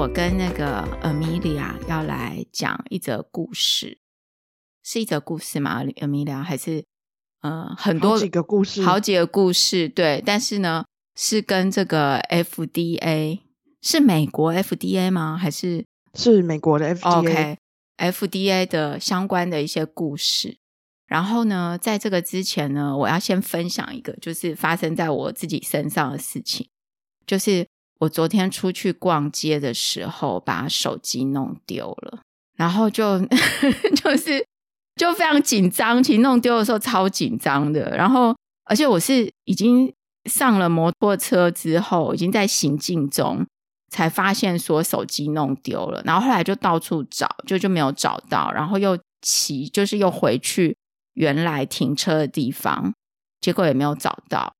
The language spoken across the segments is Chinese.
我跟那个 Amelia 要来讲一则故事，是一则故事吗？Amelia 还是呃很多几个故事，好几个故事，对。但是呢，是跟这个 FDA 是美国 FDA 吗？还是是美国的 FDA？OK，FDA、okay, 的相关的一些故事。然后呢，在这个之前呢，我要先分享一个，就是发生在我自己身上的事情，就是。我昨天出去逛街的时候，把手机弄丢了，然后就 就是就非常紧张。其实弄丢的时候超紧张的，然后而且我是已经上了摩托车之后，已经在行进中才发现说手机弄丢了，然后后来就到处找，就就没有找到，然后又骑，就是又回去原来停车的地方，结果也没有找到，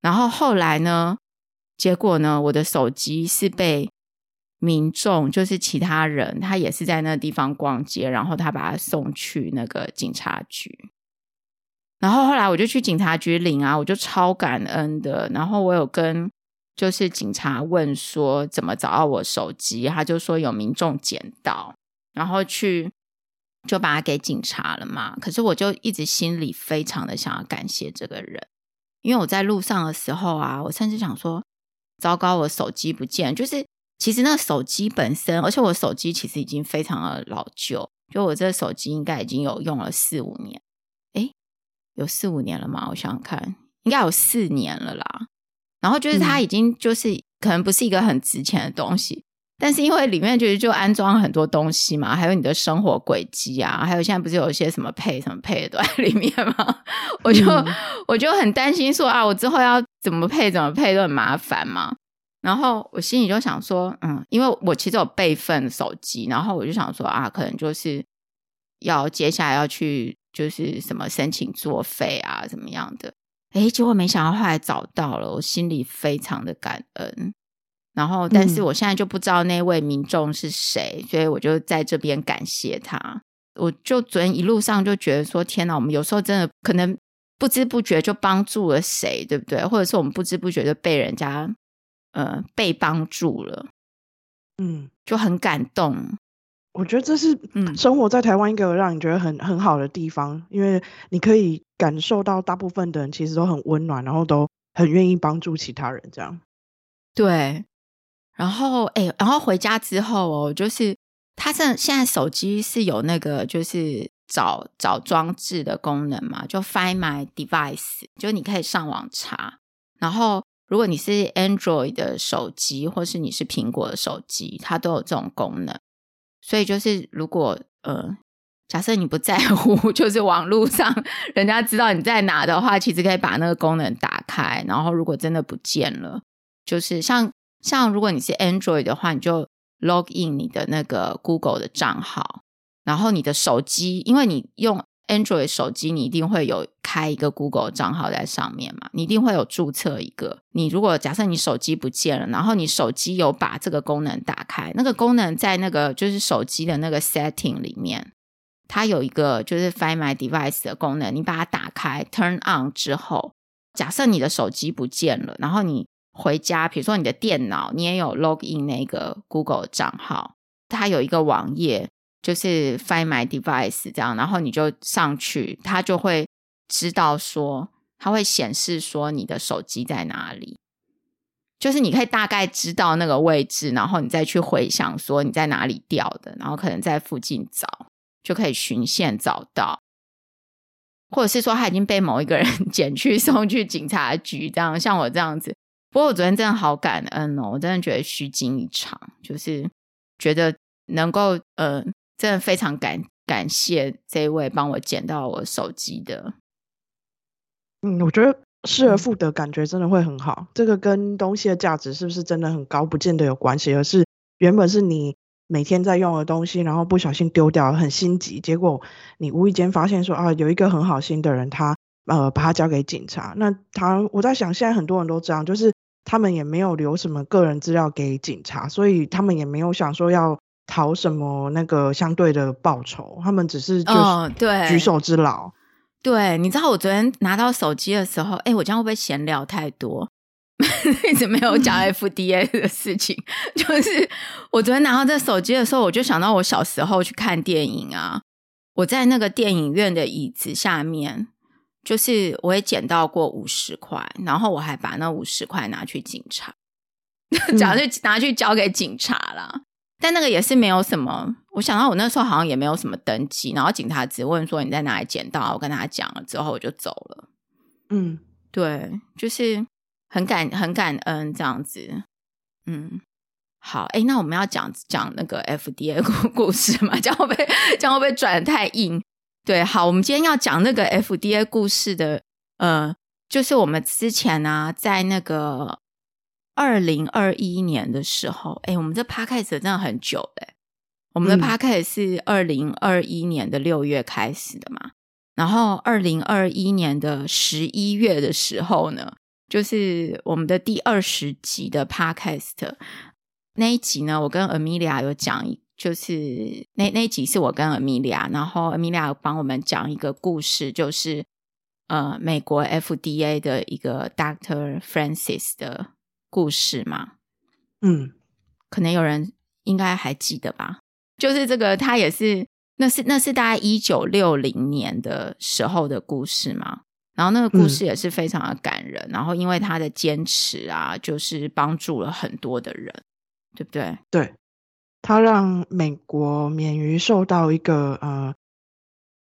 然后后来呢？结果呢，我的手机是被民众，就是其他人，他也是在那个地方逛街，然后他把他送去那个警察局。然后后来我就去警察局领啊，我就超感恩的。然后我有跟就是警察问说怎么找到我手机，他就说有民众捡到，然后去就把它给警察了嘛。可是我就一直心里非常的想要感谢这个人，因为我在路上的时候啊，我甚至想说。糟糕，我手机不见，就是其实那手机本身，而且我手机其实已经非常的老旧，就我这个手机应该已经有用了四五年，诶，有四五年了吗？我想想看，应该有四年了啦。然后就是它已经就是、嗯、可能不是一个很值钱的东西。但是因为里面就是就安装很多东西嘛，还有你的生活轨迹啊，还有现在不是有一些什么配什么配的都在里面吗？我就、嗯、我就很担心说啊，我之后要怎么配怎么配都很麻烦嘛。然后我心里就想说，嗯，因为我其实有备份手机，然后我就想说啊，可能就是要接下来要去就是什么申请作废啊，怎么样的？诶，结果没想到后来找到了，我心里非常的感恩。然后，但是我现在就不知道那位民众是谁，嗯、所以我就在这边感谢他。我就昨天一路上就觉得说，天哪，我们有时候真的可能不知不觉就帮助了谁，对不对？或者是我们不知不觉就被人家呃被帮助了，嗯，就很感动。我觉得这是嗯，生活在台湾一个让你觉得很很好的地方，因为你可以感受到大部分的人其实都很温暖，然后都很愿意帮助其他人，这样对。然后，哎，然后回家之后哦，就是他现现在手机是有那个就是找找装置的功能嘛，就 Find My Device，就你可以上网查。然后，如果你是 Android 的手机，或是你是苹果的手机，它都有这种功能。所以，就是如果呃，假设你不在乎，就是网络上人家知道你在哪的话，其实可以把那个功能打开。然后，如果真的不见了，就是像。像如果你是 Android 的话，你就 log in 你的那个 Google 的账号，然后你的手机，因为你用 Android 手机，你一定会有开一个 Google 账号在上面嘛，你一定会有注册一个。你如果假设你手机不见了，然后你手机有把这个功能打开，那个功能在那个就是手机的那个 setting 里面，它有一个就是 Find My Device 的功能，你把它打开 turn on 之后，假设你的手机不见了，然后你回家，比如说你的电脑，你也有 log in 那个 Google 账号，它有一个网页，就是 Find My Device 这样，然后你就上去，它就会知道说，它会显示说你的手机在哪里，就是你可以大概知道那个位置，然后你再去回想说你在哪里掉的，然后可能在附近找，就可以循线找到，或者是说他已经被某一个人 捡去送去警察局，这样像我这样子。不过我昨天真的好感恩哦，我真的觉得虚惊一场，就是觉得能够呃，真的非常感感谢这一位帮我捡到我手机的。嗯，我觉得失而复得感觉真的会很好。这个跟东西的价值是不是真的很高，不见得有关系，而是原本是你每天在用的东西，然后不小心丢掉，很心急，结果你无意间发现说啊，有一个很好心的人，他呃把它交给警察。那他我在想，现在很多人都这样，就是。他们也没有留什么个人资料给警察，所以他们也没有想说要讨什么那个相对的报酬，他们只是就举手之劳。对，你知道我昨天拿到手机的时候，哎，我这样会不会闲聊太多？一直没有讲 FDA 的事情。就是我昨天拿到这手机的时候，我就想到我小时候去看电影啊，我在那个电影院的椅子下面，就是我也捡到过五十块，然后我还把那五十块拿去警察，假如拿去交给警察啦。但那个也是没有什么，我想到我那时候好像也没有什么登记，然后警察只问说你在哪里捡到，我跟他讲了之后我就走了。嗯，对，就是很感很感恩这样子。嗯，好，哎，那我们要讲讲那个 FDA 故故事嘛？这样会不会这样会不会转得太硬？对，好，我们今天要讲那个 FDA 故事的，呃，就是我们之前呢、啊，在那个。二零二一年的时候，哎，我们这 podcast 真的很久嘞。我们的 podcast 是二零二一年的六月开始的嘛，嗯、然后二零二一年的十一月的时候呢，就是我们的第二十集的 podcast 那一集呢，我跟 Amelia 有讲，就是那那一集是我跟 Amelia，然后 Amelia 帮我们讲一个故事，就是呃，美国 FDA 的一个 Doctor Francis 的。故事嘛，嗯，可能有人应该还记得吧？就是这个，他也是，那是那是大概一九六零年的时候的故事嘛。然后那个故事也是非常的感人。嗯、然后因为他的坚持啊，就是帮助了很多的人，对不对？对，他让美国免于受到一个呃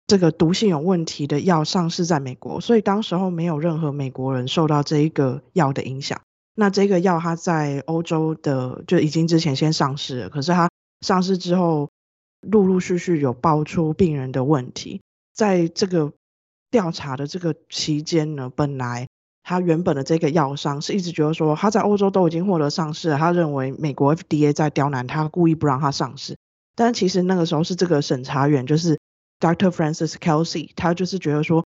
这个毒性有问题的药上市在美国，所以当时候没有任何美国人受到这一个药的影响。那这个药它在欧洲的就已经之前先上市了，可是它上市之后陆陆续续有爆出病人的问题，在这个调查的这个期间呢，本来他原本的这个药商是一直觉得说他在欧洲都已经获得上市了，他认为美国 FDA 在刁难他，故意不让他上市。但其实那个时候是这个审查员就是 Dr. Francis Kelsey，他就是觉得说，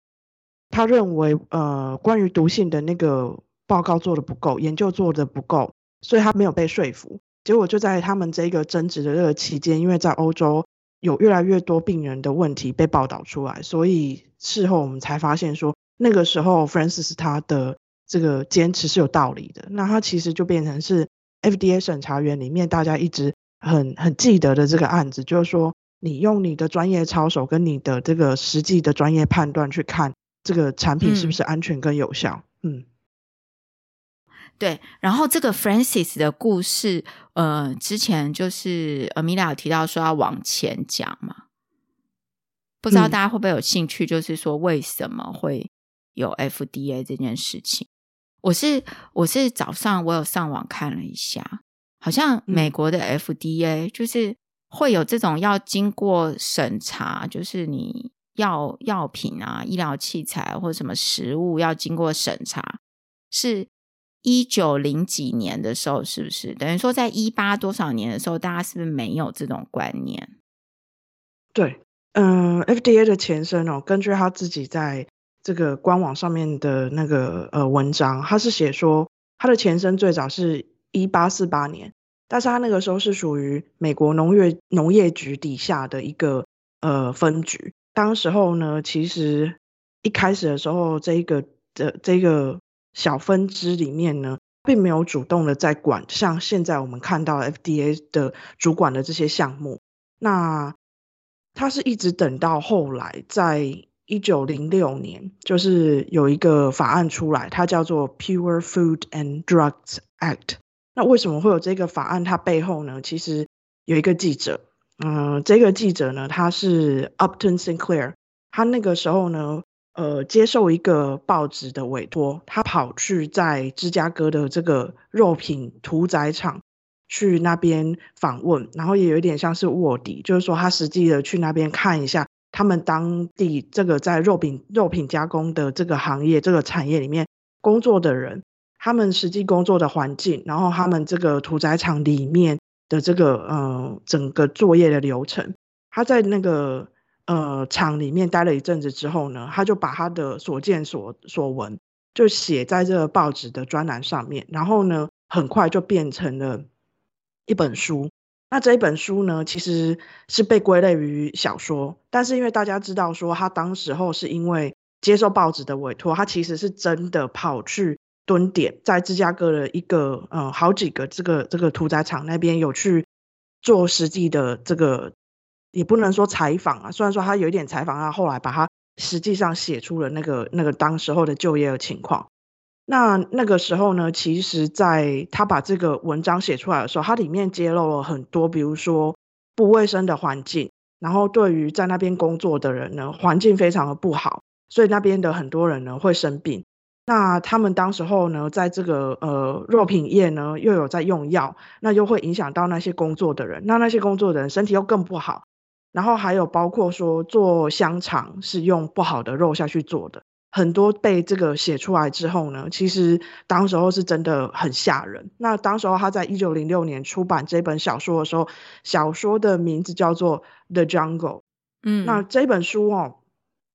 他认为呃关于毒性的那个。报告做的不够，研究做的不够，所以他没有被说服。结果就在他们这个争执的这个期间，因为在欧洲有越来越多病人的问题被报道出来，所以事后我们才发现说，那个时候 Francis 他的这个坚持是有道理的。那他其实就变成是 FDA 审查员里面大家一直很很记得的这个案子，就是说你用你的专业操守跟你的这个实际的专业判断去看这个产品是不是安全跟有效，嗯。嗯对，然后这个 Francis 的故事，呃，之前就是 Amelia 有提到说要往前讲嘛，不知道大家会不会有兴趣，就是说为什么会有 FDA 这件事情？我是我是早上我有上网看了一下，好像美国的 FDA 就是会有这种要经过审查，就是你药药品啊、医疗器材或者什么食物要经过审查是。一九零几年的时候，是不是等于说在一八多少年的时候，大家是不是没有这种观念？对，嗯、呃，FDA 的前身哦，根据他自己在这个官网上面的那个呃文章，他是写说他的前身最早是一八四八年，但是他那个时候是属于美国农业农业局底下的一个呃分局。当时候呢，其实一开始的时候，这一个的这个。小分支里面呢，并没有主动的在管，像现在我们看到 FDA 的主管的这些项目。那他是一直等到后来，在一九零六年，就是有一个法案出来，它叫做 Pure Food and Drugs Act。那为什么会有这个法案？它背后呢，其实有一个记者，嗯、这个记者呢，他是 Upton Sinclair，他那个时候呢。呃，接受一个报纸的委托，他跑去在芝加哥的这个肉品屠宰场去那边访问，然后也有一点像是卧底，就是说他实际的去那边看一下他们当地这个在肉品肉品加工的这个行业这个产业里面工作的人，他们实际工作的环境，然后他们这个屠宰场里面的这个呃整个作业的流程，他在那个。呃，厂里面待了一阵子之后呢，他就把他的所见所所闻就写在这个报纸的专栏上面，然后呢，很快就变成了一本书。那这一本书呢，其实是被归类于小说，但是因为大家知道说他当时候是因为接受报纸的委托，他其实是真的跑去蹲点，在芝加哥的一个嗯好几个这个这个屠宰场那边有去做实际的这个，也不能说采访啊，虽然说他有一点采访，他后来把他实际上写出了那个那个当时候的就业的情况。那那个时候呢，其实在他把这个文章写出来的时候，它里面揭露了很多，比如说不卫生的环境，然后对于在那边工作的人呢，环境非常的不好，所以那边的很多人呢会生病。那他们当时候呢，在这个呃肉品业呢，又有在用药，那又会影响到那些工作的人，那那些工作的人身体又更不好。然后还有包括说做香肠是用不好的肉下去做的。很多被这个写出来之后呢，其实当时候是真的很吓人。那当时候他在一九零六年出版这本小说的时候，小说的名字叫做《The Jungle》。嗯，那这本书哦，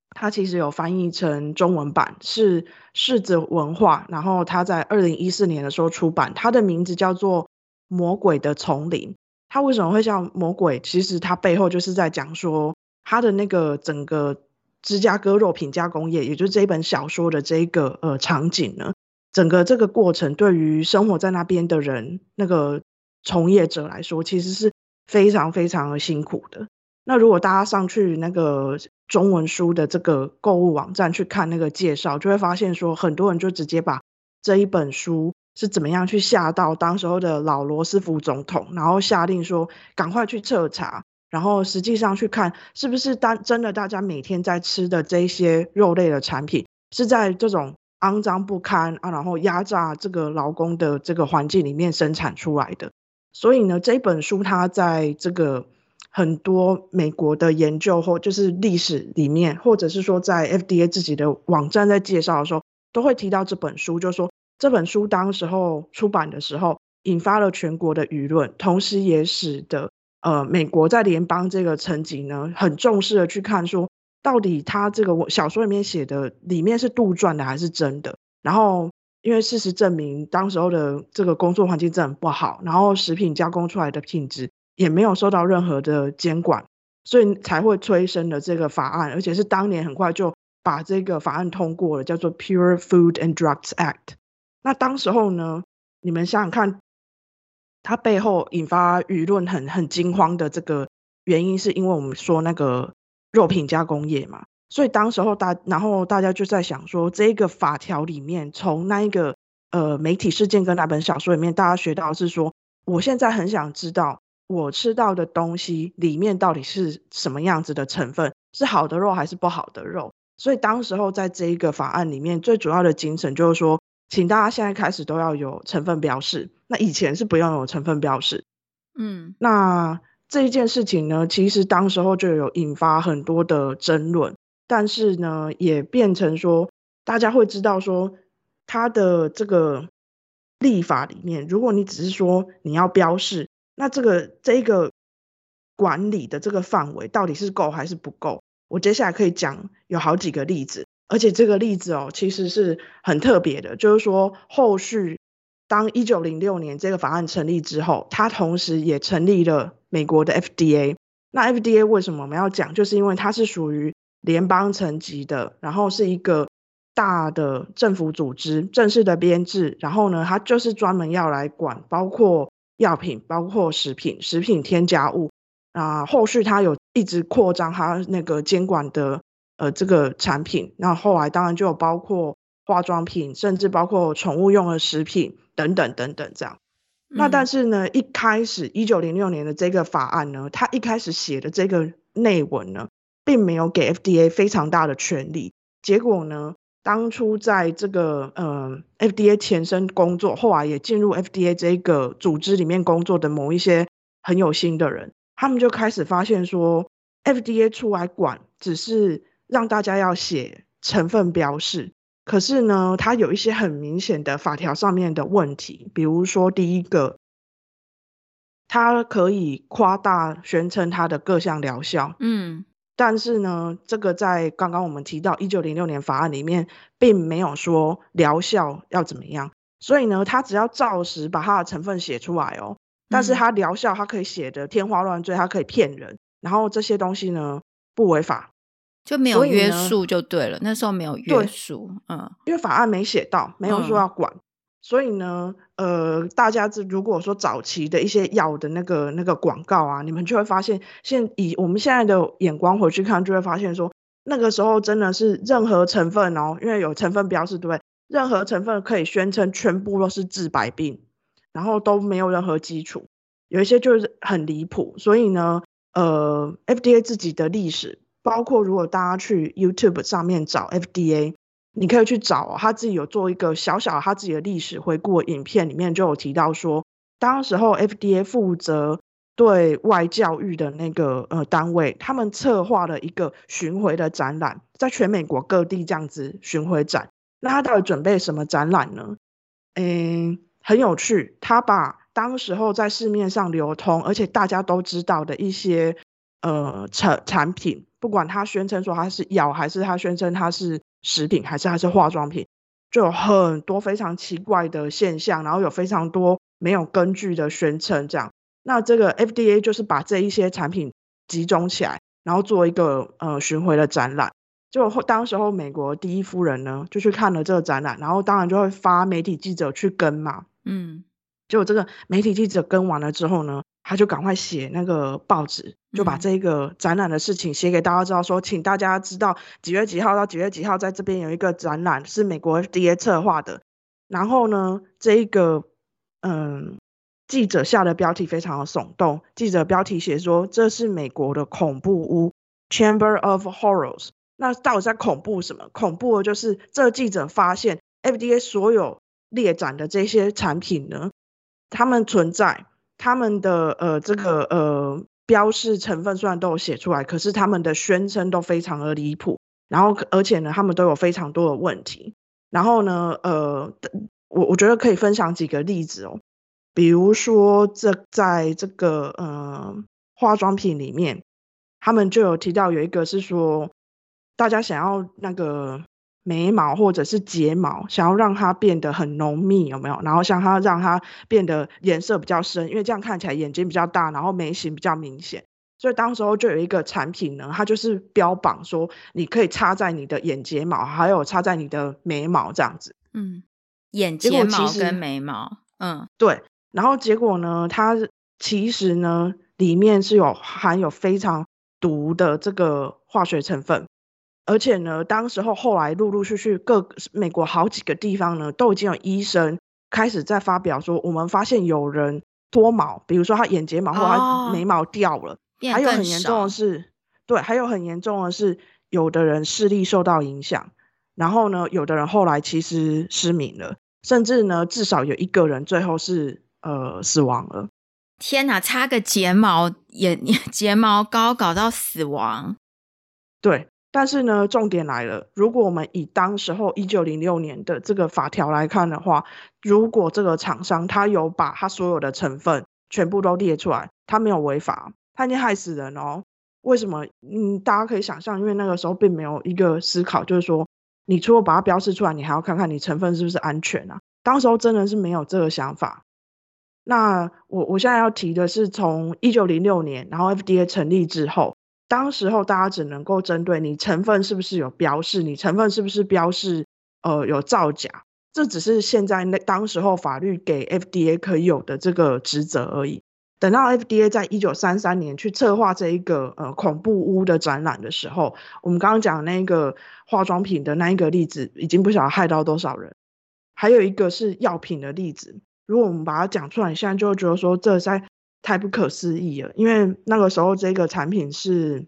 它其实有翻译成中文版，是柿子文化，然后他在二零一四年的时候出版，它的名字叫做《魔鬼的丛林》。它为什么会叫魔鬼？其实它背后就是在讲说，它的那个整个。芝加哥肉品加工业，也就是这一本小说的这一个呃场景呢，整个这个过程对于生活在那边的人，那个从业者来说，其实是非常非常的辛苦的。那如果大家上去那个中文书的这个购物网站去看那个介绍，就会发现说，很多人就直接把这一本书是怎么样去吓到当时候的老罗斯福总统，然后下令说赶快去彻查。然后实际上去看，是不是当真的大家每天在吃的这些肉类的产品，是在这种肮脏不堪啊，然后压榨这个劳工的这个环境里面生产出来的。所以呢，这本书它在这个很多美国的研究或就是历史里面，或者是说在 FDA 自己的网站在介绍的时候，都会提到这本书，就是说这本书当时候出版的时候，引发了全国的舆论，同时也使得。呃，美国在联邦这个层级呢，很重视的去看说，到底他这个小说里面写的里面是杜撰的还是真的？然后，因为事实证明，当时候的这个工作环境真的很不好，然后食品加工出来的品质也没有受到任何的监管，所以才会催生了这个法案，而且是当年很快就把这个法案通过了，叫做 Pure Food and Drugs Act。那当时候呢，你们想想看。它背后引发舆论很很惊慌的这个原因，是因为我们说那个肉品加工业嘛，所以当时候大然后大家就在想说，这个法条里面从那一个呃媒体事件跟那本小说里面，大家学到是说，我现在很想知道我吃到的东西里面到底是什么样子的成分，是好的肉还是不好的肉？所以当时候在这一个法案里面，最主要的精神就是说。请大家现在开始都要有成分标示，那以前是不用有成分标示。嗯，那这一件事情呢，其实当时候就有引发很多的争论，但是呢，也变成说大家会知道说，它的这个立法里面，如果你只是说你要标示，那这个这个管理的这个范围到底是够还是不够？我接下来可以讲有好几个例子。而且这个例子哦，其实是很特别的，就是说后续当一九零六年这个法案成立之后，它同时也成立了美国的 FDA。那 FDA 为什么我们要讲？就是因为它是属于联邦层级的，然后是一个大的政府组织，正式的编制。然后呢，它就是专门要来管，包括药品、包括食品、食品添加物啊。后续它有一直扩张它那个监管的。呃，这个产品，那后来当然就有包括化妆品，甚至包括宠物用的食品等等等等这样。嗯、那但是呢，一开始一九零六年的这个法案呢，它一开始写的这个内文呢，并没有给 FDA 非常大的权利。结果呢，当初在这个呃 FDA 前身工作，后来也进入 FDA 这个组织里面工作的某一些很有心的人，他们就开始发现说，FDA 出来管只是。让大家要写成分标示，可是呢，它有一些很明显的法条上面的问题，比如说第一个，它可以夸大宣称它的各项疗效，嗯，但是呢，这个在刚刚我们提到一九零六年法案里面，并没有说疗效要怎么样，所以呢，它只要照实把它的成分写出来哦，但是它疗效它可以写得天花乱坠，它可以骗人，然后这些东西呢不违法。就没有约束就对了。那时候没有约束，嗯，因为法案没写到，没有说要管，嗯、所以呢，呃，大家这如果说早期的一些药的那个那个广告啊，你们就会发现，现以我们现在的眼光回去看，就会发现说，那个时候真的是任何成分哦，因为有成分标示，对不对？任何成分可以宣称全部都是治百病，然后都没有任何基础，有一些就是很离谱。所以呢，呃，FDA 自己的历史，包括如果大家去 YouTube 上面找 FDA，你可以去找哦，他自己有做一个小小他自己的历史回顾影片，里面就有提到说，当时候 FDA 负责对外教育的那个呃单位，他们策划了一个巡回的展览，在全美国各地这样子巡回展。那他到底准备什么展览呢？嗯，很有趣，他把当时候在市面上流通，而且大家都知道的一些呃产产品，不管他宣称说它是药，还是他宣称它是食品，还是它是化妆品，就有很多非常奇怪的现象，然后有非常多没有根据的宣称，这样。那这个 FDA 就是把这一些产品集中起来，然后做一个呃巡回的展览。就当时候，美国第一夫人呢就去看了这个展览，然后当然就会发媒体记者去跟嘛。嗯，结果这个媒体记者跟完了之后呢，他就赶快写那个报纸，就把这个展览的事情写给大家知道说，说请大家知道几月几号到几月几号在这边有一个展览是美国 FDA 策划的。然后呢，这一个嗯记者下的标题非常的耸动，记者标题写说这是美国的恐怖屋 Chamber of Horrors。那到底在恐怖什么？恐怖的就是这个记者发现，FDA 所有列展的这些产品呢，他们存在他们的呃这个呃标示成分虽然都有写出来，可是他们的宣称都非常的离谱，然后而且呢，他们都有非常多的问题。然后呢，呃，我我觉得可以分享几个例子哦，比如说这在这个呃化妆品里面，他们就有提到有一个是说。大家想要那个眉毛或者是睫毛，想要让它变得很浓密，有没有？然后像它让它变得颜色比较深，因为这样看起来眼睛比较大，然后眉形比较明显。所以当时候就有一个产品呢，它就是标榜说你可以插在你的眼睫毛，还有插在你的眉毛这样子。嗯，眼睫毛跟眉毛，嗯，对。然后结果呢，它其实呢里面是有含有非常毒的这个化学成分。而且呢，当时候后来陆陆续续各美国好几个地方呢，都已经有医生开始在发表说，我们发现有人脱毛，比如说他眼睫毛或他眉毛掉了，哦、还有很严重的是，对，还有很严重的是，有的人视力受到影响，然后呢，有的人后来其实失明了，甚至呢，至少有一个人最后是呃死亡了。天哪，擦个睫毛眼睫毛膏搞到死亡，对。但是呢，重点来了。如果我们以当时候一九零六年的这个法条来看的话，如果这个厂商他有把他所有的成分全部都列出来，他没有违法，他已经害死人哦。为什么？嗯，大家可以想象，因为那个时候并没有一个思考，就是说，你除了把它标示出来，你还要看看你成分是不是安全啊。当时候真的是没有这个想法。那我我现在要提的是，从一九零六年，然后 FDA 成立之后。当时候大家只能够针对你成分是不是有标示，你成分是不是标示呃有造假，这只是现在那当时候法律给 FDA 可以有的这个职责而已。等到 FDA 在一九三三年去策划这一个呃恐怖屋的展览的时候，我们刚刚讲那个化妆品的那一个例子，已经不晓得害到多少人。还有一个是药品的例子，如果我们把它讲出来，现在就会觉得说这在。太不可思议了，因为那个时候这个产品是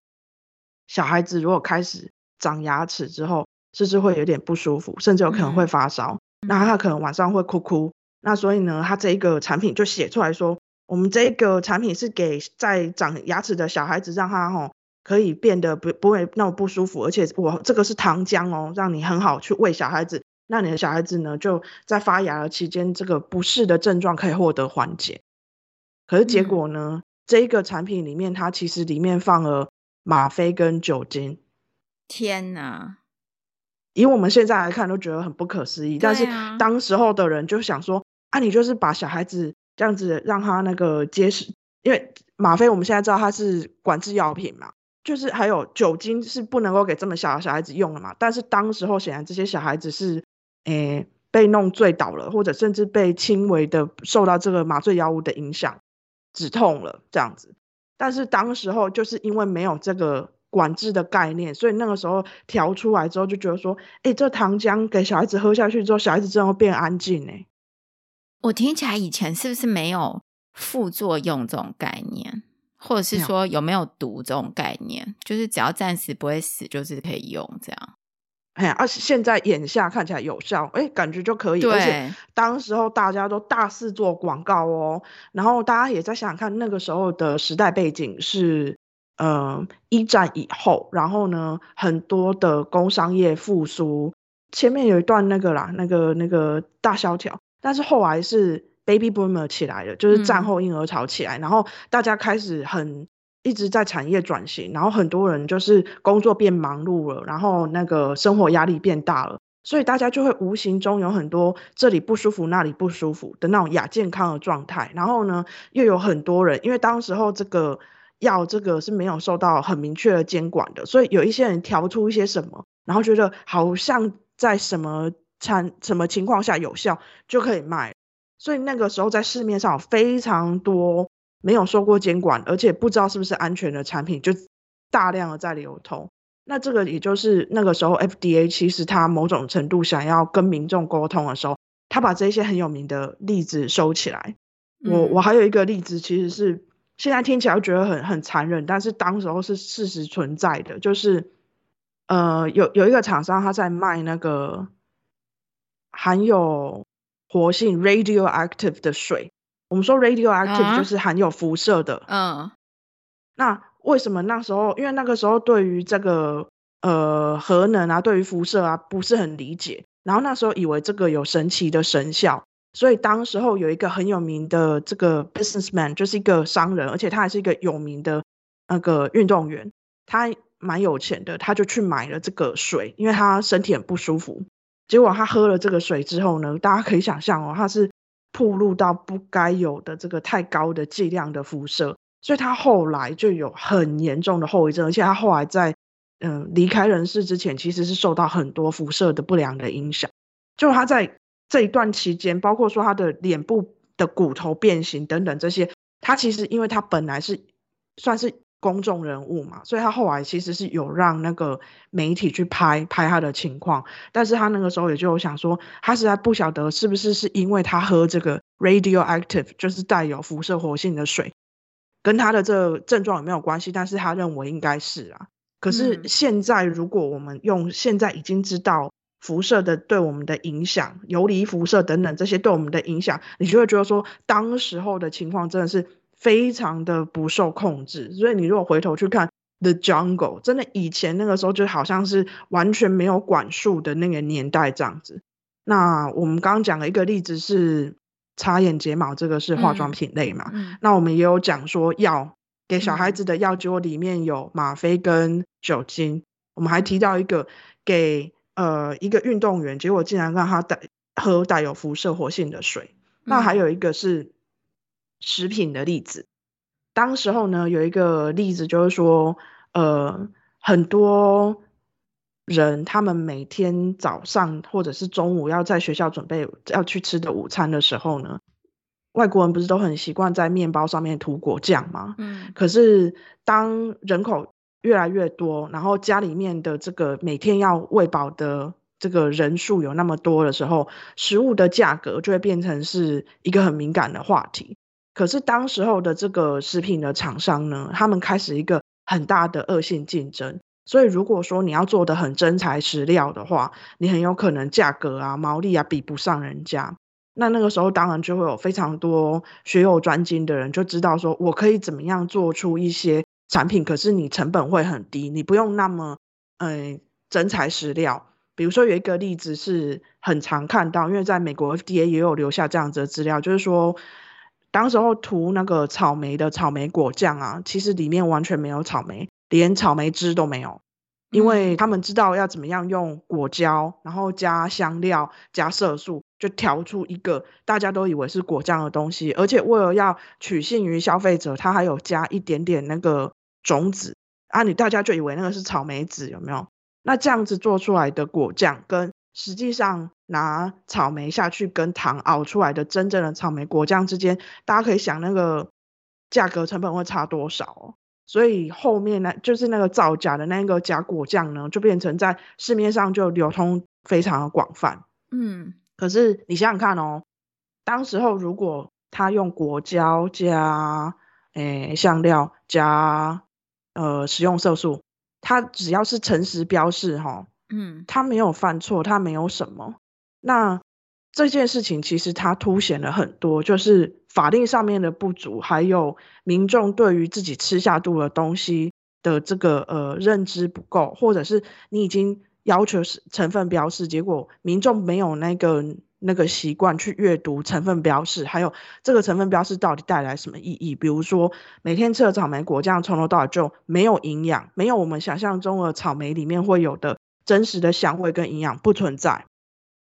小孩子如果开始长牙齿之后，甚至会有点不舒服，甚至有可能会发烧，嗯、那他可能晚上会哭哭。那所以呢，他这一个产品就写出来说，我们这个产品是给在长牙齿的小孩子，让他吼可以变得不不会那么不舒服，而且我这个是糖浆哦，让你很好去喂小孩子，那你的小孩子呢就在发芽的期间，这个不适的症状可以获得缓解。可是结果呢？嗯、这一个产品里面，它其实里面放了吗啡跟酒精。天哪！以我们现在来看，都觉得很不可思议。啊、但是当时候的人就想说：啊，你就是把小孩子这样子让他那个结石，因为吗啡我们现在知道它是管制药品嘛。就是还有酒精是不能够给这么小的小孩子用的嘛。但是当时候显然这些小孩子是，诶，被弄醉倒了，或者甚至被轻微的受到这个麻醉药物的影响，止痛了这样子。但是当时候就是因为没有这个管制的概念，所以那个时候调出来之后就觉得说，诶，这糖浆给小孩子喝下去之后，小孩子真的会变安静诶。我听起来以前是不是没有副作用这种概念，或者是说有没有毒这种概念？就是只要暂时不会死，就是可以用这样。哎呀，而且现在眼下看起来有效，哎，感觉就可以。对。而且当时候大家都大肆做广告哦，然后大家也在想想看，那个时候的时代背景是，呃，一战以后，然后呢，很多的工商业复苏，前面有一段那个啦，那个那个大萧条。但是后来是 baby boomer 起来了，就是战后婴儿潮起来，嗯、然后大家开始很一直在产业转型，然后很多人就是工作变忙碌了，然后那个生活压力变大了，所以大家就会无形中有很多这里不舒服那里不舒服的那种亚健康的状态，然后呢又有很多人，因为当时候这个药这个是没有受到很明确的监管的，所以有一些人调出一些什么，然后觉得好像在什么。产什么情况下有效就可以卖，所以那个时候在市面上有非常多没有受过监管，而且不知道是不是安全的产品，就大量的在流通。那这个也就是那个时候 FDA 其实它某种程度想要跟民众沟通的时候，他把这些很有名的例子收起来。我我还有一个例子，其实是现在听起来觉得很很残忍，但是当时候是事实存在的，就是呃有有一个厂商他在卖那个。含有活性 （radioactive） 的水，我们说 radioactive 就是含有辐射的。嗯，那为什么那时候？因为那个时候对于这个呃核能啊，对于辐射啊不是很理解，然后那时候以为这个有神奇的神效，所以当时候有一个很有名的这个 businessman，就是一个商人，而且他还是一个有名的那个运动员，他蛮有钱的，他就去买了这个水，因为他身体很不舒服。结果他喝了这个水之后呢，大家可以想象哦，他是曝露到不该有的这个太高的剂量的辐射，所以他后来就有很严重的后遗症，而且他后来在嗯离开人世之前，其实是受到很多辐射的不良的影响。就他在这一段期间，包括说他的脸部的骨头变形等等这些，他其实因为他本来是算是。公众人物嘛，所以他后来其实是有让那个媒体去拍拍他的情况，但是他那个时候也就有想说，他实在不晓得是不是是因为他喝这个 radioactive，就是带有辐射活性的水，跟他的这个症状有没有关系？但是他认为应该是啊。可是现在如果我们用现在已经知道辐射的对我们的影响，游离辐射等等这些对我们的影响，你就会觉得说，当时候的情况真的是。非常的不受控制，所以你如果回头去看《The Jungle》，真的以前那个时候就好像是完全没有管束的那个年代这样子。那我们刚刚讲的一个例子是擦眼睫毛，这个是化妆品类嘛？嗯嗯、那我们也有讲说药给小孩子的药，结果里面有吗啡跟酒精。嗯、我们还提到一个给呃一个运动员，结果竟然让他带喝带有辐射活性的水。嗯、那还有一个是。食品的例子，当时候呢，有一个例子就是说，呃，很多人他们每天早上或者是中午要在学校准备要去吃的午餐的时候呢，外国人不是都很习惯在面包上面涂果酱吗？嗯，可是当人口越来越多，然后家里面的这个每天要喂饱的这个人数有那么多的时候，食物的价格就会变成是一个很敏感的话题。可是当时候的这个食品的厂商呢，他们开始一个很大的恶性竞争。所以如果说你要做的很真材实料的话，你很有可能价格啊、毛利啊比不上人家。那那个时候当然就会有非常多学有专精的人就知道说，我可以怎么样做出一些产品，可是你成本会很低，你不用那么嗯、真材实料。比如说有一个例子是很常看到，因为在美国 FDA 也有留下这样子的资料，就是说。当时候涂那个草莓的草莓果酱啊，其实里面完全没有草莓，连草莓汁都没有，因为他们知道要怎么样用果胶，然后加香料、加色素，就调出一个大家都以为是果酱的东西，而且为了要取信于消费者，它还有加一点点那个种子，啊，你大家就以为那个是草莓籽，有没有？那这样子做出来的果酱，跟实际上拿草莓下去跟糖熬出来的真正的草莓果酱之间，大家可以想那个价格成本会差多少哦。所以后面呢，就是那个造假的那个假果酱呢，就变成在市面上就流通非常的广泛。嗯，可是你想想看哦，当时候如果他用果胶加诶香料加呃食用色素，他只要是诚实标示哈、哦，嗯，他没有犯错，他没有什么，那这件事情其实它凸显了很多，就是法令上面的不足，还有民众对于自己吃下肚的东西的这个呃认知不够，或者是你已经要求是成分标示，结果民众没有那个那个习惯去阅读成分标示，还有这个成分标示到底带来什么意义？比如说每天吃的草莓果酱从头到尾就没有营养，没有我们想象中的草莓里面会有的真实的香味跟营养不存在。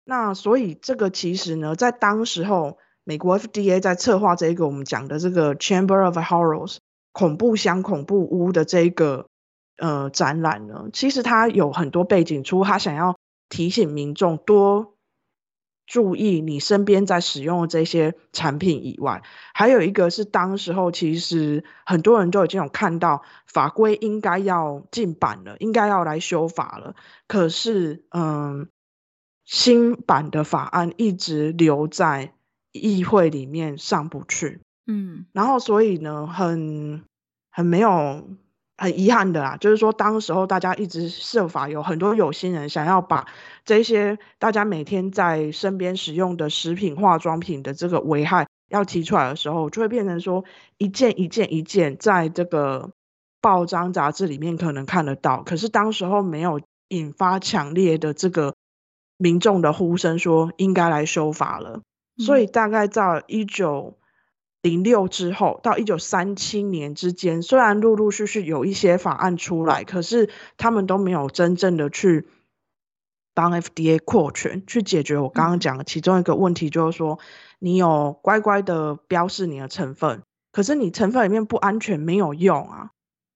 那所以这个其实呢，在当时候，美国 FDA 在策划这一个我们讲的这个 Chamber of Horrors 恐怖箱恐怖屋的这一个呃展览呢，其实它有很多背景，除了他想要提醒民众多注意你身边在使用的这些产品以外，还有一个是当时候其实很多人都已经有看到法规应该要进版了，应该要来修法了，可是嗯。新版的法案一直留在议会里面上不去，嗯，然后所以呢，很很没有很遗憾的啦，就是说当时候大家一直设法有很多有心人想要把这些大家每天在身边使用的食品化妆品的这个危害要提出来的时候，就会变成说一件一件一件在这个报章杂志里面可能看得到，可是当时候没有引发强烈的这个。民众的呼声说应该来修法了，嗯、所以大概在一九零六之后到一九三七年之间，虽然陆陆续续有一些法案出来，可是他们都没有真正的去帮 FDA 扩权，去解决我刚刚讲的其中一个问题，就是说你有乖乖的标示你的成分，可是你成分里面不安全没有用啊。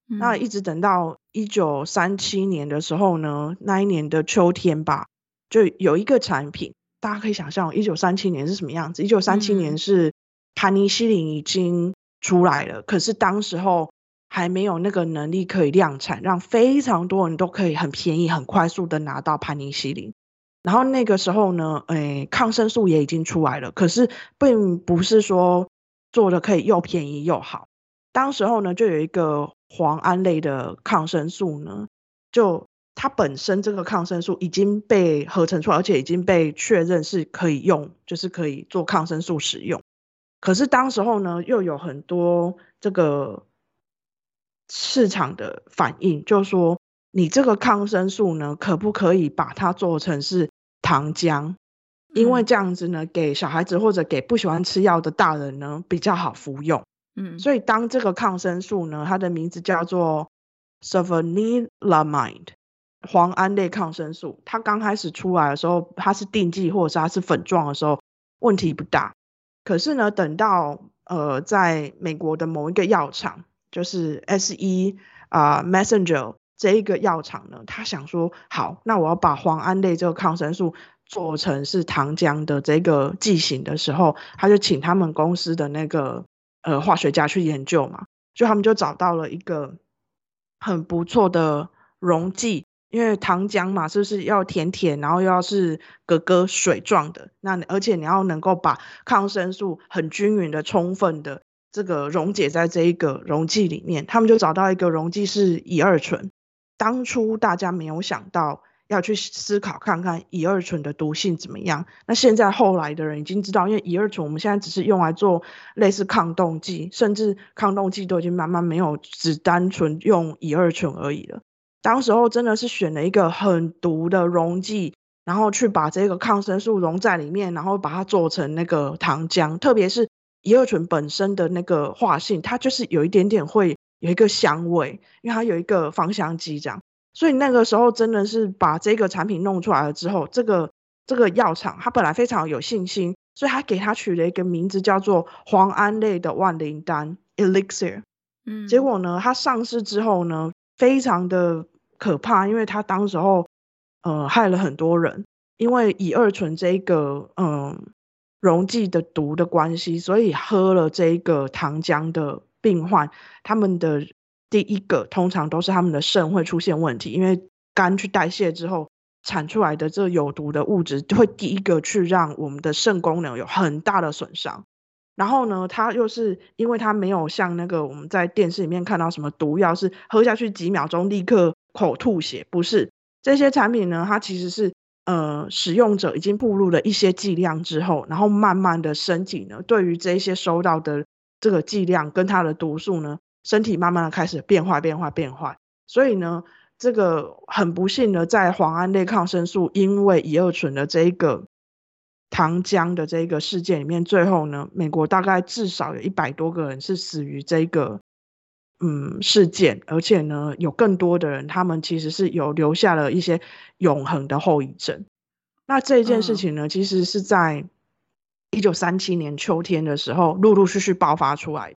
嗯、那一直等到一九三七年的时候呢，那一年的秋天吧。就有一个产品，大家可以想象，一九三七年是什么样子？一九三七年是盘尼西林已经出来了，可是当时候还没有那个能力可以量产，让非常多人都可以很便宜、很快速的拿到盘尼西林。然后那个时候呢，诶，抗生素也已经出来了，可是并不是说做的可以又便宜又好。当时候呢，就有一个磺胺类的抗生素呢，就。它本身这个抗生素已经被合成出来，而且已经被确认是可以用，就是可以做抗生素使用。可是当时候呢，又有很多这个市场的反应，就是说你这个抗生素呢，可不可以把它做成是糖浆？因为这样子呢，给小孩子或者给不喜欢吃药的大人呢，比较好服用。嗯，所以当这个抗生素呢，它的名字叫做 Sovinilamide 磺胺类抗生素，它刚开始出来的时候，它是定剂或者是它是粉状的时候，问题不大。可是呢，等到呃，在美国的某一个药厂，就是 S E 啊、呃、Messenger 这一个药厂呢，他想说，好，那我要把磺胺类这个抗生素做成是糖浆的这个剂型的时候，他就请他们公司的那个呃化学家去研究嘛，就他们就找到了一个很不错的溶剂。因为糖浆嘛，是不是要甜甜，然后又要是格格水状的？那而且你要能够把抗生素很均匀的、充分的这个溶解在这一个溶剂里面，他们就找到一个溶剂是乙二醇。当初大家没有想到要去思考看看乙二醇的毒性怎么样。那现在后来的人已经知道，因为乙二醇我们现在只是用来做类似抗冻剂，甚至抗冻剂都已经慢慢没有只单纯用乙二醇而已了。当时候真的是选了一个很毒的溶剂，然后去把这个抗生素溶在里面，然后把它做成那个糖浆。特别是乙二醇本身的那个化性，它就是有一点点会有一个香味，因为它有一个芳香剂这样。所以那个时候真的是把这个产品弄出来了之后，这个这个药厂它本来非常有信心，所以它给它取了一个名字叫做磺胺类的万灵丹 Elixir。嗯，结果呢，它上市之后呢，非常的可怕，因为他当时候呃害了很多人，因为乙二醇这个嗯、溶剂的毒的关系，所以喝了这个糖浆的病患，他们的第一个通常都是他们的肾会出现问题，因为肝去代谢之后产出来的这有毒的物质，会第一个去让我们的肾功能有很大的损伤。然后呢，它又是因为它没有像那个我们在电视里面看到什么毒药是喝下去几秒钟立刻口吐血，不是这些产品呢，它其实是呃使用者已经暴露了一些剂量之后，然后慢慢的身体呢，对于这些收到的这个剂量跟它的毒素呢，身体慢慢的开始变坏变坏变坏，所以呢，这个很不幸的在磺胺类抗生素因为乙二醇的这一个。糖浆的这个事件里面，最后呢，美国大概至少有一百多个人是死于这个嗯事件，而且呢，有更多的人，他们其实是有留下了一些永恒的后遗症。那这一件事情呢，嗯、其实是在一九三七年秋天的时候，陆陆续续爆发出来。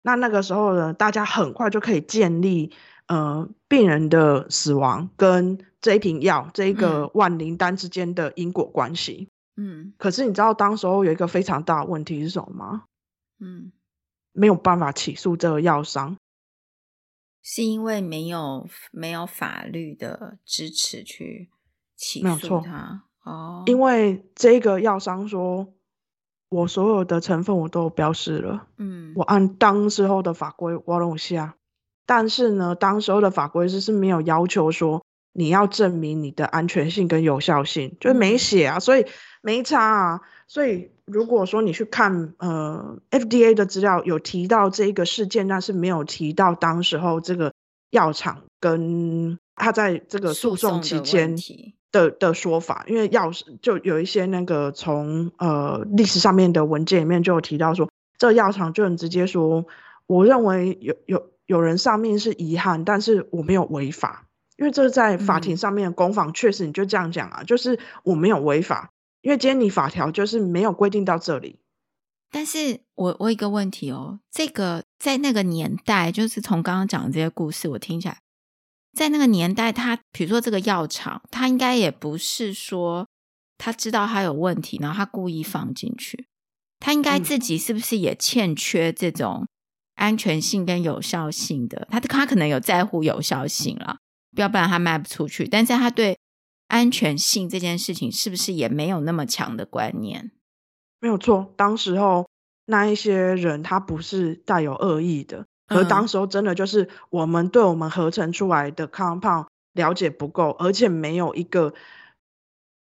那那个时候呢，大家很快就可以建立呃病人的死亡跟这一瓶药这一个万灵丹之间的因果关系。嗯，可是你知道当时候有一个非常大的问题是什么吗？嗯，没有办法起诉这个药商，是因为没有没有法律的支持去起诉他。哦，因为这个药商说，我所有的成分我都有标示了，嗯，我按当时候的法规我弄下，但是呢，当时候的法规是是没有要求说你要证明你的安全性跟有效性，就是没写啊，嗯、所以。没差啊，所以如果说你去看呃 FDA 的资料，有提到这个事件，但是没有提到当时候这个药厂跟他在这个诉讼期间的的，的说法，因为药就有一些那个从呃历史上面的文件里面就有提到说，这个药厂就很直接说，我认为有有有人丧命是遗憾，但是我没有违法，因为这在法庭上面的攻防确实你就这样讲啊，嗯、就是我没有违法。因为今天你法条就是没有规定到这里，但是我我有一个问题哦，这个在那个年代，就是从刚刚讲的这些故事，我听起来，在那个年代，他比如说这个药厂，他应该也不是说他知道他有问题，然后他故意放进去，他应该自己是不是也欠缺这种安全性跟有效性的？他他可能有在乎有效性了，要不然他卖不出去，但是他对。安全性这件事情是不是也没有那么强的观念？没有错，当时候那一些人他不是带有恶意的，而当时候真的就是我们对我们合成出来的 compound 了解不够，而且没有一个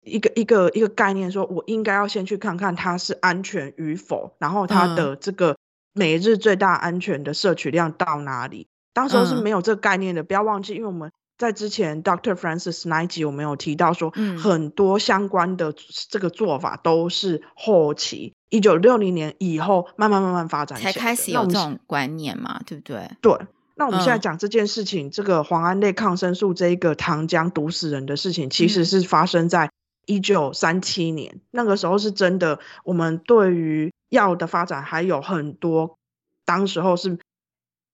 一个一个一个概念，说我应该要先去看看它是安全与否，然后它的这个每日最大安全的摄取量到哪里？当时候是没有这个概念的，不要忘记，因为我们。在之前，Dr. Francis 那一集我们有提到说，嗯，很多相关的这个做法都是后期一九六零年以后慢慢慢慢发展才开始有这种观念嘛，对不对？对。那我们现在讲这件事情，嗯、这个磺胺类抗生素这一个糖浆毒死人的事情，其实是发生在一九三七年，嗯，那个时候是真的，我们对于药的发展还有很多，当时候是。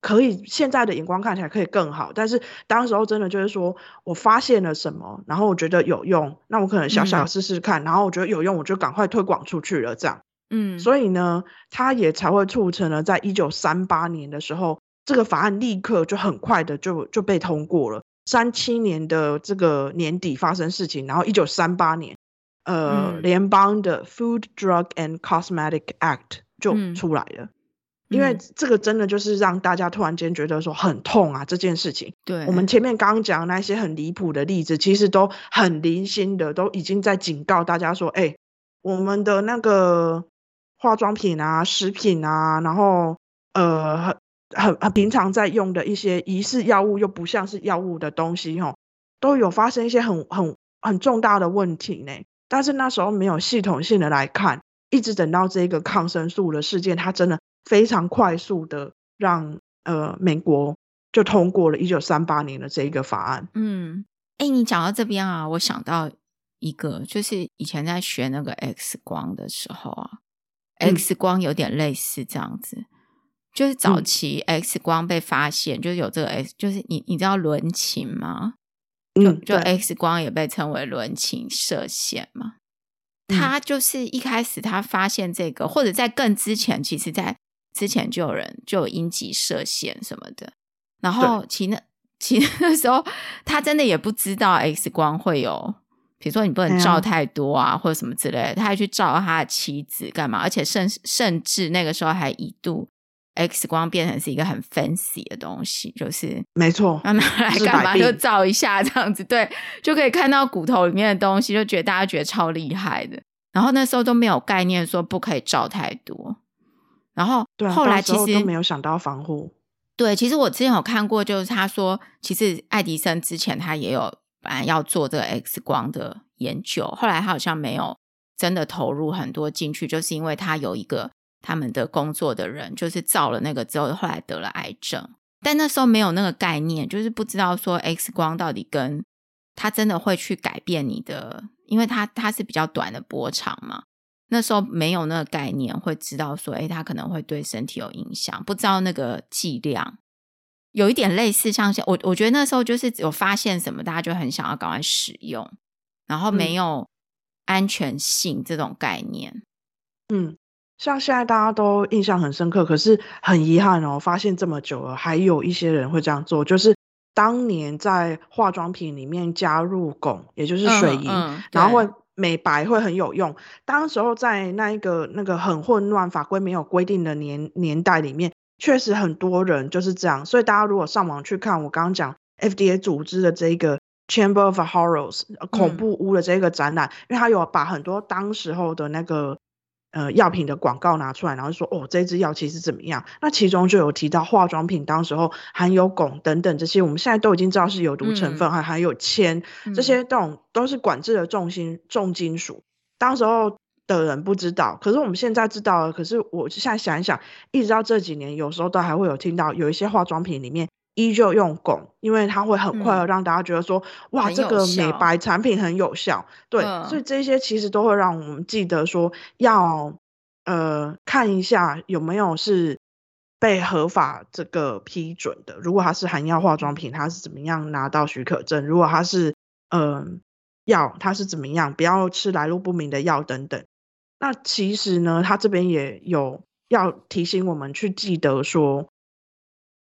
可以，现在的眼光看起来可以更好，但是当时候真的就是说我发现了什么，然后我觉得有用，那我可能小小试试看，嗯，然后我觉得有用，我就赶快推广出去了，这样。嗯，所以呢，它也才会促成了，在一九三八年的时候，这个法案立刻就很快的就就被通过了。三七年的这个年底发生事情，然后一九三八年，呃，嗯，联邦的 Food, Drug and Cosmetic Act 就出来了。嗯因为这个真的就是让大家突然间觉得说很痛啊，这件事情。对，我们前面刚刚讲那些很离谱的例子，其实都很零星的，都已经在警告大家说，哎，我们的那个化妆品啊、食品啊，然后呃很很很平常在用的一些疑似药物又不像是药物的东西，吼，都有发生一些很很很重大的问题呢。但是那时候没有系统性的来看，一直等到这个抗生素的事件，它真的。非常快速的让呃美国就通过了一九三八年的这一个法案。嗯，哎，你讲到这边啊，我想到一个，就是以前在学那个 X 光的时候啊，嗯，X 光有点类似这样子，就是早期 X 光被发现，嗯、就是有这个 X，就是你你知道伦琴吗？就嗯，就 X 光也被称为伦琴射线嘛。他就是一开始他发现这个，或者在更之前，其实在之前就有人就有阴极射线什么的。然后其那其那时候他真的也不知道 X 光会有。比如说你不能照太多啊，或者什么之类的，他还去照他的妻子干嘛？而且甚甚至那个时候还一度 X 光变成是一个很 fancy 的东西，就是没错，拿来干嘛就照一下这样子，对，就可以看到骨头里面的东西，就觉得大家觉得超厉害的。然后那时候都没有概念说不可以照太多，然后后来其实都没有想到防护。对，其实我之前有看过，就是他说，其实爱迪生之前他也有。本来要做这个 X 光的研究，后来他好像没有真的投入很多进去，就是因为他有一个他们的工作的人，就是照了那个之后，后来得了癌症。但那时候没有那个概念，就是不知道说 X 光到底跟他真的会去改变你的，因为它它是比较短的波长嘛。那时候没有那个概念，会知道说，诶，它可能会对身体有影响，不知道那个剂量。有一点类似像，像我我觉得那时候就是有发现什么，大家就很想要赶快使用，然后没有安全性这种概念。嗯，像现在大家都印象很深刻，可是很遗憾哦，发现这么久了，还有一些人会这样做，就是当年在化妆品里面加入汞，也就是水银，嗯嗯、然后会美白会很有用。当时候在那一个那个很混乱、法规没有规定的年年代里面。确实很多人就是这样，所以大家如果上网去看我刚刚讲 FDA 组织的这个 Chamber of Horrors 恐怖屋的这个展览，嗯、因为它有把很多当时候的那个呃药品的广告拿出来，然后说哦这支药其实怎么样？那其中就有提到化妆品当时候含有汞等等这些，我们现在都已经知道是有毒成分，还含有铅，这些这种都是管制的重心重金属，当时候。的人不知道，可是我们现在知道了。可是我现在想一想，一直到这几年，有时候都还会有听到有一些化妆品里面依旧用汞，因为它会很快的让大家觉得说，嗯、哇，这个美白产品很有效。对，嗯、所以这些其实都会让我们记得说，要呃看一下有没有是被合法这个批准的。如果它是含药化妆品，它是怎么样拿到许可证？如果它是嗯、呃、药，它是怎么样？不要吃来路不明的药等等。那其实呢，它这边也有要提醒我们去记得说，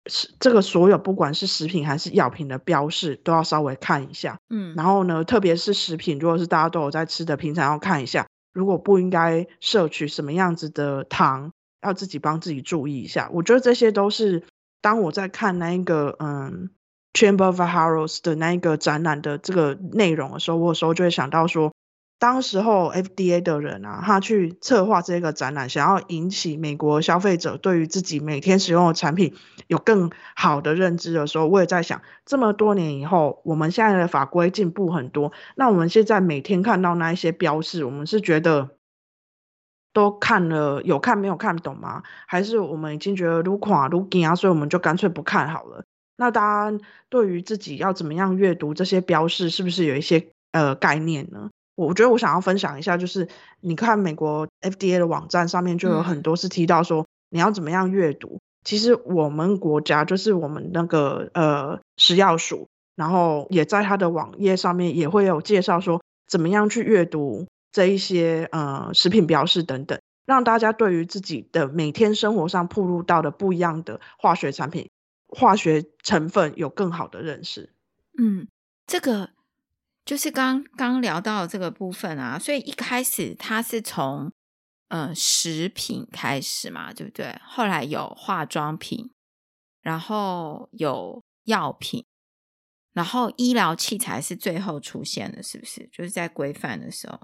是这个所有不管是食品还是药品的标示都要稍微看一下，嗯，然后呢，特别是食品，如果是大家都有在吃的，平常要看一下，如果不应该摄取什么样子的糖，要自己帮自己注意一下。我觉得这些都是当我在看那一个嗯，Chamber of Horrors 的那一个展览的这个内容的时候，我有时候就会想到说。当时候 FDA 的人啊，他去策划这个展览，想要引起美国消费者对于自己每天使用的产品有更好的认知的时候，我也在想，这么多年以后，我们现在的法规进步很多，那我们现在每天看到那一些标示，我们是觉得都看了有看没有看懂吗？还是我们已经觉得如垮如紧啊，所以我们就干脆不看好了？那大家对于自己要怎么样阅读这些标示，是不是有一些呃概念呢？我觉得我想要分享一下，就是你看美国 FDA 的网站上面就有很多是提到说你要怎么样阅读。其实我们国家就是我们那个呃食药署，然后也在它的网页上面也会有介绍说怎么样去阅读这一些呃食品标示等等，让大家对于自己的每天生活上曝露到的不一样的化学产品、化学成分有更好的认识。嗯，这个。就是刚刚聊到这个部分啊，所以一开始它是从呃食品开始嘛，对不对？后来有化妆品，然后有药品，然后医疗器材是最后出现的，是不是？就是在规范的时候。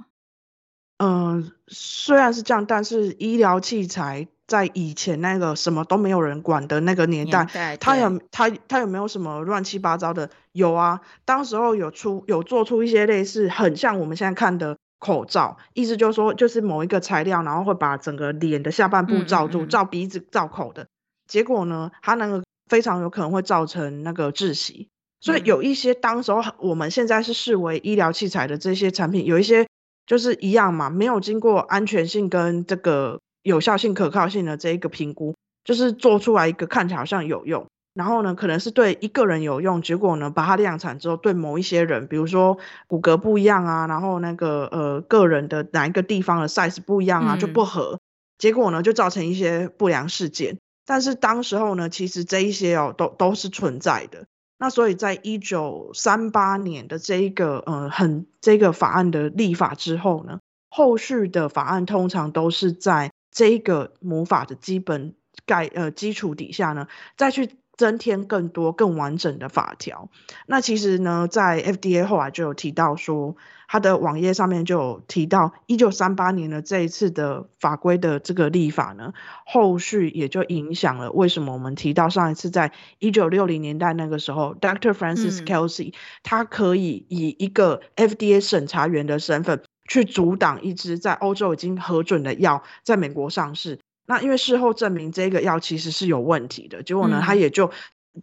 嗯、虽然是这样，但是医疗器材。在以前那个什么都没有人管的那个年代，年代他有他他有没有什么乱七八糟的？有啊，当时候有出有做出一些类似很像我们现在看的口罩，意思就是说就是某一个材料，然后会把整个脸的下半部罩住，嗯嗯嗯罩鼻子罩口的。结果呢，它那个非常有可能会造成那个窒息。所以有一些当时候我们现在是视为医疗器材的这些产品，有一些就是一样嘛，没有经过安全性跟这个。有效性、可靠性的这一个评估，就是做出来一个看起来好像有用，然后呢，可能是对一个人有用，结果呢，把它量产之后，对某一些人，比如说骨骼不一样啊，然后那个呃个人的哪一个地方的 size 不一样啊，就不合，嗯、结果呢就造成一些不良事件。但是当时候呢，其实这一些哦都都是存在的。那所以在一九三八年的这一个呃很这个法案的立法之后呢，后续的法案通常都是在这一个魔法的基本概呃基础底下呢，再去增添更多更完整的法条。那其实呢，在 FDA 后来就有提到说，它的网页上面就有提到，一九三八年的这一次的法规的这个立法呢，后续也就影响了为什么我们提到上一次在一九六零年代那个时候，Dr. Francis Kelsey、嗯、他可以以一个 FDA 审查员的身份去阻挡一支在欧洲已经核准的药在美国上市。那因为事后证明这个药其实是有问题的，结果呢，他也就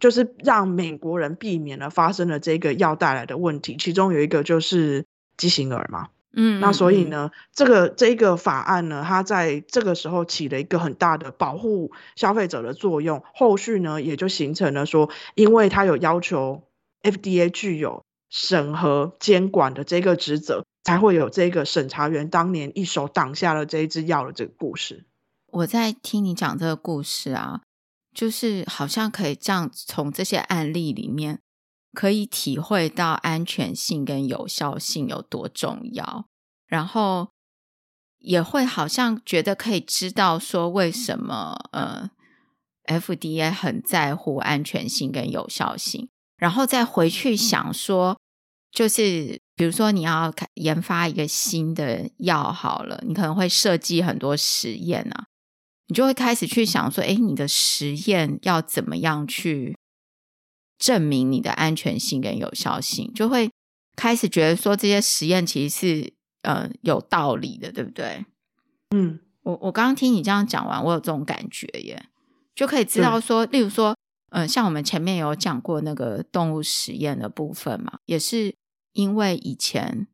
就是让美国人避免了发生了这个药带来的问题，其中有一个就是畸形儿嘛。嗯，那所以呢，这个这个法案呢，它在这个时候起了一个很大的保护消费者的作用，后续呢也就形成了说，因为它有要求 FDA 具有审核监管的这个职责，才会有这个审查员当年一手挡下了这一支药的这个故事。我在听你讲这个故事啊，就是好像可以这样从这些案例里面，可以体会到安全性跟有效性有多重要，然后也会好像觉得可以知道说为什么呃 FDA 很在乎安全性跟有效性，然后再回去想说，就是比如说你要研发一个新的药好了，你可能会设计很多实验啊。你就会开始去想说，哎，你的实验要怎么样去证明你的安全性跟有效性？就会开始觉得说，这些实验其实是呃有道理的，对不对？嗯，我我刚刚听你这样讲完，我有这种感觉耶，就可以知道说，例如说，嗯、呃，像我们前面有讲过那个动物实验的部分嘛，也是因为以前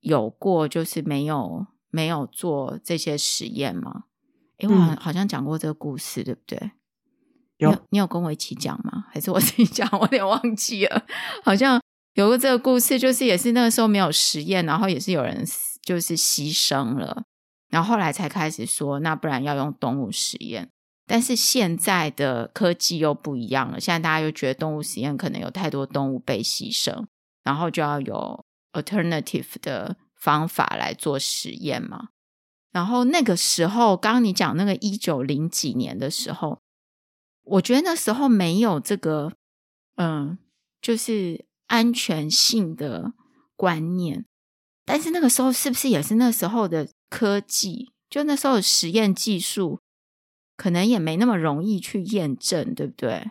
有过，就是没有没有做这些实验嘛。因为我好像讲过这个故事，嗯、对不对？有你有，你有跟我一起讲吗？还是我自己讲？我有点忘记了。好像有个这个故事，就是也是那个时候没有实验，然后也是有人就是牺牲了，然后后来才开始说，那不然要用动物实验。但是现在的科技又不一样了，现在大家又觉得动物实验可能有太多动物被牺牲，然后就要有 alternative 的方法来做实验嘛。然后那个时候，刚刚你讲那个一九零几年的时候，我觉得那时候没有这个，嗯，就是安全性的观念。但是那个时候是不是也是那时候的科技？就那时候的实验技术，可能也没那么容易去验证，对不对？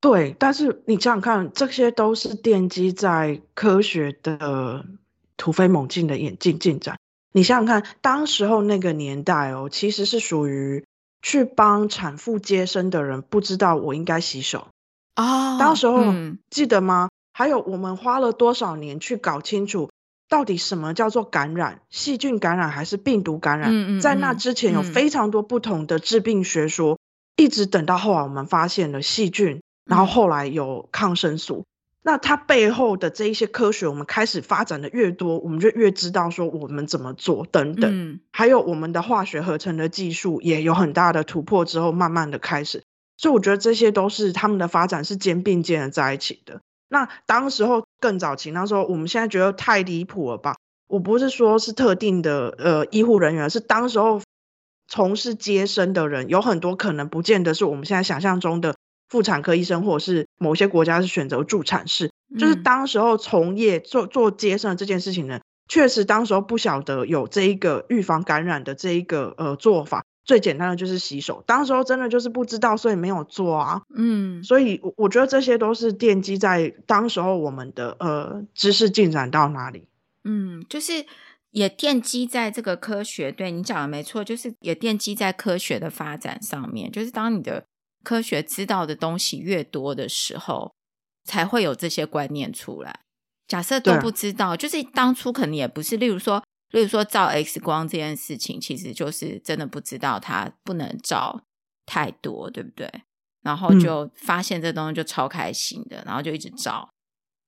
对，但是你想想看，这些都是奠基在科学的突飞猛进的演进进展。你想想看，当时候那个年代哦，其实是属于去帮产妇接生的人不知道我应该洗手啊。Oh, 当时候、嗯、记得吗？还有我们花了多少年去搞清楚到底什么叫做感染，细菌感染还是病毒感染？嗯嗯、在那之前有非常多不同的致病学说，嗯、一直等到后来我们发现了细菌，然后后来有抗生素。那它背后的这一些科学，我们开始发展的越多，我们就越知道说我们怎么做等等。嗯、还有我们的化学合成的技术也有很大的突破之后，慢慢的开始。所以我觉得这些都是他们的发展是肩并肩的在一起的。那当时候更早期，那时候我们现在觉得太离谱了吧？我不是说是特定的呃医护人员，是当时候从事接生的人，有很多可能不见得是我们现在想象中的。妇产科医生，或者是某些国家是选择助产士，嗯、就是当时候从业做做接生的这件事情呢，确实当时候不晓得有这一个预防感染的这一个呃做法，最简单的就是洗手，当时候真的就是不知道，所以没有做啊，嗯，所以我我觉得这些都是奠基在当时候我们的呃知识进展到哪里，嗯，就是也奠基在这个科学，对你讲的没错，就是也奠基在科学的发展上面，就是当你的。科学知道的东西越多的时候，才会有这些观念出来。假设都不知道，对就是当初可能也不是。例如说，例如说照 X 光这件事情，其实就是真的不知道它不能照，太多，对不对？然后就发现这东西就超开心的，然后就一直照。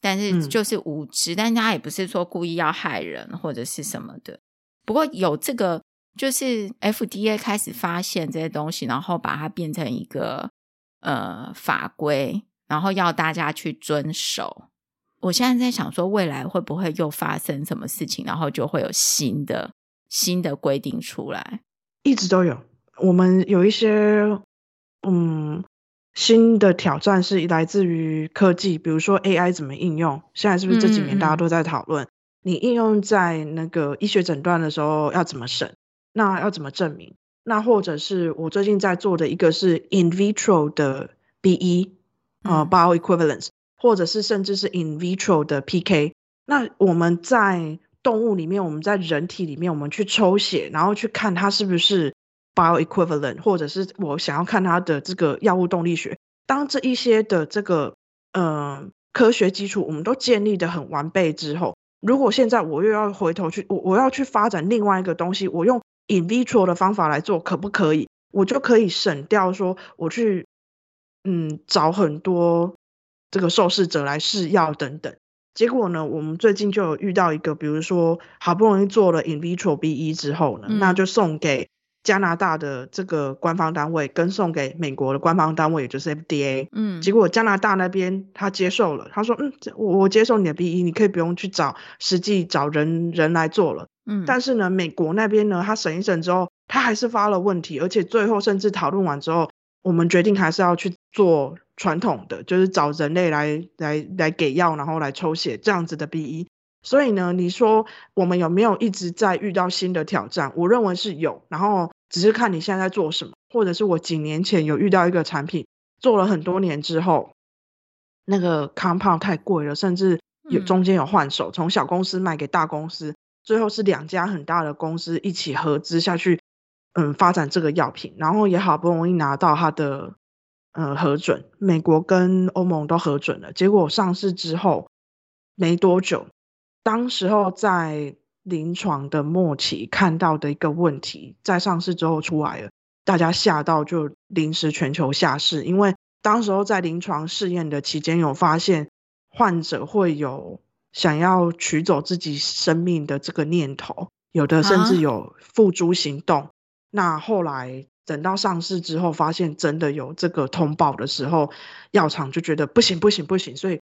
但是就是无知，但他也不是说故意要害人或者是什么的。不过有这个，就是 FDA 开始发现这些东西，然后把它变成一个呃法规，然后要大家去遵守。我现在在想说，未来会不会又发生什么事情，然后就会有新的新的规定出来？一直都有，我们有一些嗯。新的挑战是来自于科技，比如说 AI 怎么应用。现在是不是这几年大家都在讨论？嗯嗯，你应用在那个医学诊断的时候要怎么审？那要怎么证明？那或者是我最近在做的一个是 in vitro 的 BE 啊、呃、bioequivalence，或者是甚至是 in vitro 的 PK。那我们在动物里面，我们在人体里面，我们去抽血，然后去看它是不是。bioequivalent，或者是我想要看它的这个药物动力学。当这一些的这个呃科学基础我们都建立得很完备之后，如果现在我又要回头去，我我要去发展另外一个东西，我用 in vitro 的方法来做，可不可以？我就可以省掉说我去嗯找很多这个受试者来试药等等。结果呢，我们最近就有遇到一个，比如说好不容易做了 in vitro BE 之后呢，嗯、那就送给。加拿大的这个官方单位跟送给美国的官方单位，也就是 FDA，嗯，结果加拿大那边他接受了，他说，嗯，我我接受你的 BE，你可以不用去找实际找人人来做了，嗯，但是呢，美国那边呢，他审一审之后，他还是发了问题，而且最后甚至讨论完之后，我们决定还是要去做传统的，就是找人类来来来给药，然后来抽血这样子的 BE。所以呢，你说我们有没有一直在遇到新的挑战？我认为是有，然后只是看你现在在做什么，或者是我几年前有遇到一个产品，做了很多年之后，那个 compound 太贵了，甚至有中间有换手，从小公司卖给大公司，最后是两家很大的公司一起合资下去，嗯，发展这个药品，然后也好不容易拿到它的呃核准，美国跟欧盟都核准了，结果上市之后没多久。当时候在临床的末期看到的一个问题，在上市之后出来了，大家吓到就临时全球下市，因为当时候在临床试验的期间有发现患者会有想要取走自己生命的这个念头，有的甚至有付诸行动。啊、那后来等到上市之后，发现真的有这个通报的时候，药厂就觉得不行不行不行，所以。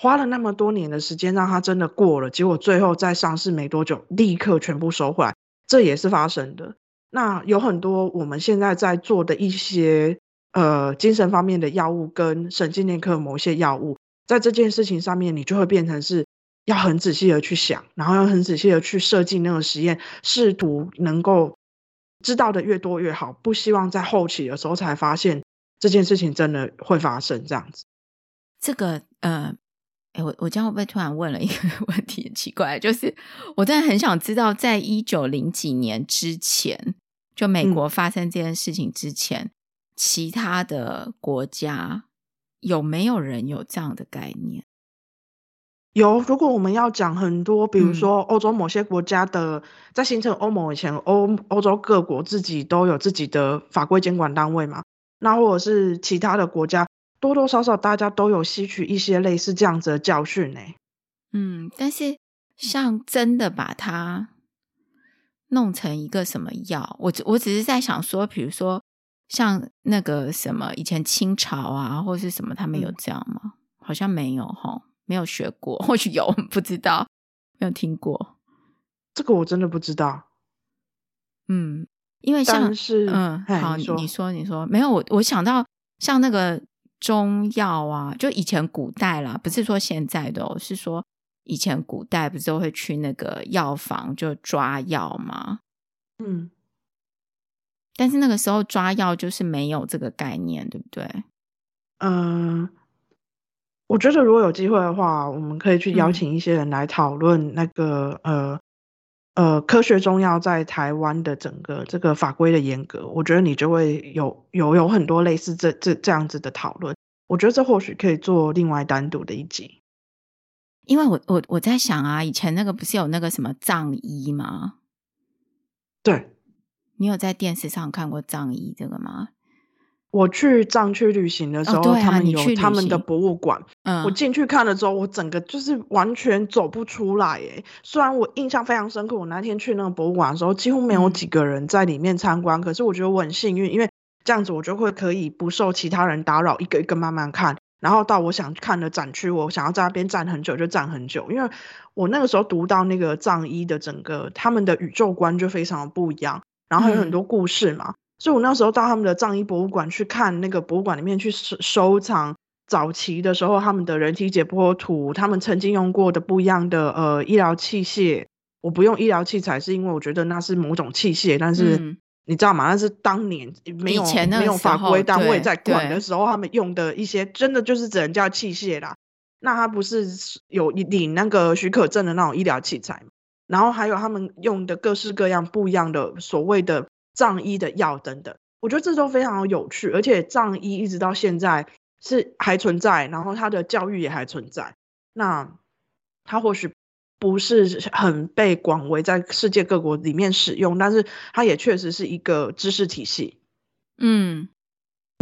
花了那么多年的时间让它真的过了，结果最后在上市没多久，立刻全部收回来，这也是发生的。那有很多我们现在在做的一些呃精神方面的药物跟神经内科某些药物，在这件事情上面，你就会变成是要很仔细的去想，然后要很仔细的去设计那个实验，试图能够知道的越多越好，不希望在后期的时候才发现这件事情真的会发生这样子。这个呃。我我这样会不会突然问了一个 问题？很奇怪，就是我真的很想知道，在一九零几年之前，就美国发生这件事情之前，嗯、其他的国家有没有人有这样的概念？有。如果我们要讲很多，比如说欧洲某些国家的，嗯、在形成欧盟以前，欧欧洲各国自己都有自己的法规监管单位嘛，那或者是其他的国家。多多少少大家都有吸取一些类似这样子的教训呢。嗯，但是像真的把它弄成一个什么药，我我只是在想说，比如说像那个什么以前清朝啊，或是什么，他们有这样吗？嗯、好像没有哈，没有学过，或许有，不知道，没有听过。这个我真的不知道。嗯，因为像是嗯，好，你说你说，你说没有，我我想到像那个。中药啊，就以前古代啦，不是说现在的哦，是说以前古代不是都会去那个药房就抓药吗？嗯，但是那个时候抓药就是没有这个概念，对不对？嗯，我觉得如果有机会的话，我们可以去邀请一些人来讨论那个、嗯、呃呃科学中药在台湾的整个这个法规的严格，我觉得你就会有有有很多类似这这这样子的讨论。我觉得这或许可以做另外单独的一集，因为我我我在想啊，以前那个不是有那个什么藏医吗？对，你有在电视上看过藏医这个吗？我去藏区旅行的时候，哦啊、他们有他们的博物馆。嗯，我进去看了之后，我整个就是完全走不出来。哎，虽然我印象非常深刻，我那天去那个博物馆的时候，几乎没有几个人在里面参观。嗯、可是我觉得我很幸运，因为这样子我就会可以不受其他人打扰，一个一个慢慢看。然后到我想看的展区，我想要在那边站很久就站很久。因为我那个时候读到那个藏医的整个他们的宇宙观就非常的不一样，然后有很多故事嘛。嗯所以，我那时候到他们的藏医博物馆去看，那个博物馆里面去收收藏早期的时候他们的人体解剖图，他们曾经用过的不一样的呃医疗器械。我不用医疗器材，是因为我觉得那是某种器械，但是、嗯、你知道吗？那是当年没有没有法规单位在管的时候，他们用的一些真的就是只能叫器械啦。那他不是有领那个许可证的那种医疗器材，然后还有他们用的各式各样不一样的所谓的。藏医的药等等，我觉得这都非常有趣，而且藏医一直到现在是还存在，然后它的教育也还存在。那它或许不是很被广为在世界各国里面使用，但是它也确实是一个知识体系。嗯，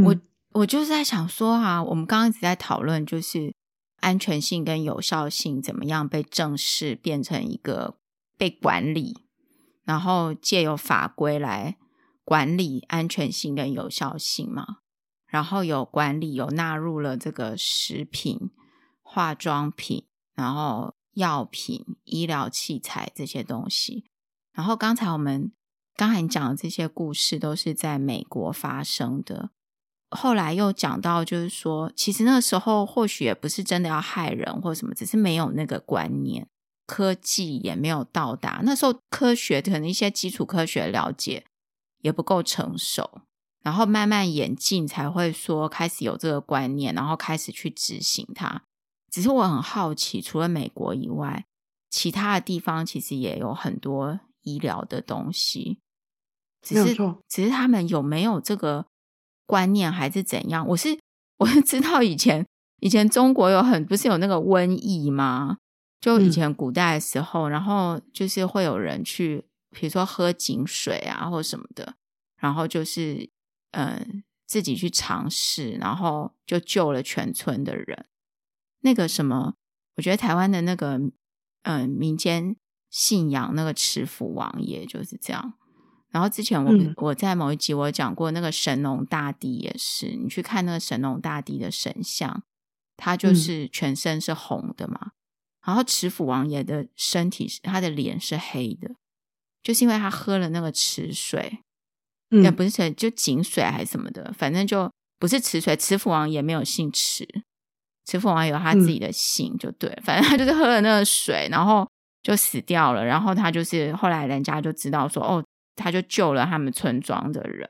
我我就是在想说啊，我们刚刚一直在讨论，就是安全性跟有效性怎么样被正式变成一个被管理，然后借由法规来。管理安全性跟有效性嘛，然后有管理，有纳入了这个食品、化妆品，然后药品、医疗器材这些东西。然后刚才我们刚才你讲的这些故事都是在美国发生的，后来又讲到，就是说，其实那时候或许也不是真的要害人或什么，只是没有那个观念，科技也没有到达。那时候科学可能一些基础科学了解。也不够成熟，然后慢慢演进才会说开始有这个观念，然后开始去执行它。只是我很好奇，除了美国以外，其他的地方其实也有很多医疗的东西，只是只是他们有没有这个观念还是怎样？我是我是知道以前以前中国有很不是有那个瘟疫吗？就以前古代的时候，嗯、然后就是会有人去。比如说喝井水啊，或什么的，然后就是嗯自己去尝试，然后就救了全村的人。那个什么，我觉得台湾的那个嗯民间信仰那个持府王爷就是这样。然后之前我、嗯、我在某一集我讲过，那个神农大帝也是，你去看那个神农大帝的神像，他就是全身是红的嘛。嗯、然后持府王爷的身体是他的脸是黑的。就是因为他喝了那个池水，也、嗯、不是水就井水还是什么的，反正就不是池水。池府王也没有姓池，池府王有他自己的姓，就对。嗯、反正他就是喝了那个水，然后就死掉了。然后他就是后来人家就知道说，哦，他就救了他们村庄的人。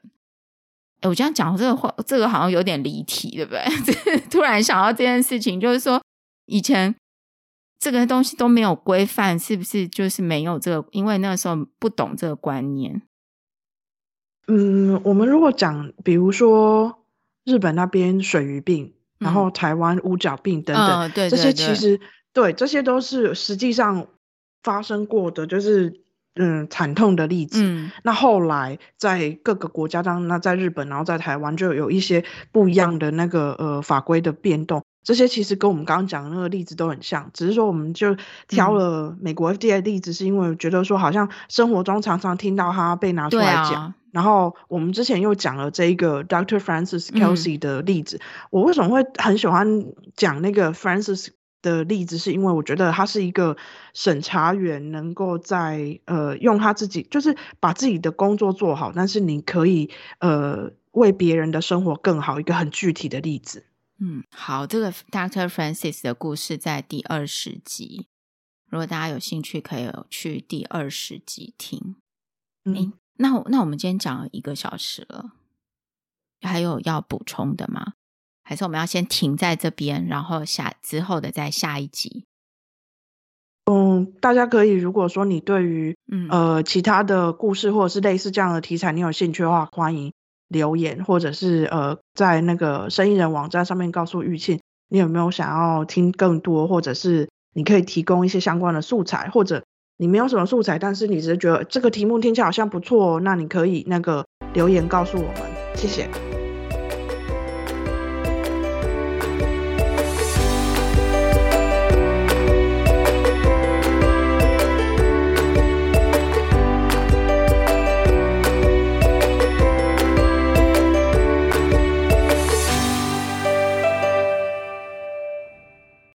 哎，我这样讲这个话，这个好像有点离题，对不对？突然想到这件事情，就是说以前。这个东西都没有规范，是不是就是没有这个？因为那个时候不懂这个观念。嗯，我们如果讲，比如说日本那边水鱼病，嗯、然后台湾乌脚病等等，哦、对对对，这些其实对，这些都是实际上发生过的，就是嗯惨痛的例子。嗯、那后来在各个国家当，那在日本，然后在台湾就有一些不一样的那个呃法规的变动。这些其实跟我们刚刚讲的那个例子都很像，只是说我们就挑了美国 FDA 的例子，是因为觉得说好像生活中常常听到它被拿出来讲。啊、然后我们之前又讲了这一个 Dr. Francis Kelsey 的例子。嗯、我为什么会很喜欢讲那个 Francis 的例子，是因为我觉得他是一个审查员，能够在呃用他自己就是把自己的工作做好，但是你可以呃为别人的生活更好，一个很具体的例子。嗯，好，这个 Dr. Francis 的故事在第二十集，如果大家有兴趣，可以去第二十集听。嗯，那那我们今天讲了一个小时了，还有要补充的吗？还是我们要先停在这边，然后下之后的再下一集？嗯，大家可以，如果说你对于嗯呃其他的故事或者是类似这样的题材，你有兴趣的话，欢迎。留言，或者是呃，在那个生意人网站上面告诉玉庆，你有没有想要听更多，或者是你可以提供一些相关的素材，或者你没有什么素材，但是你只是觉得这个题目听起来好像不错，那你可以那个留言告诉我们，谢谢。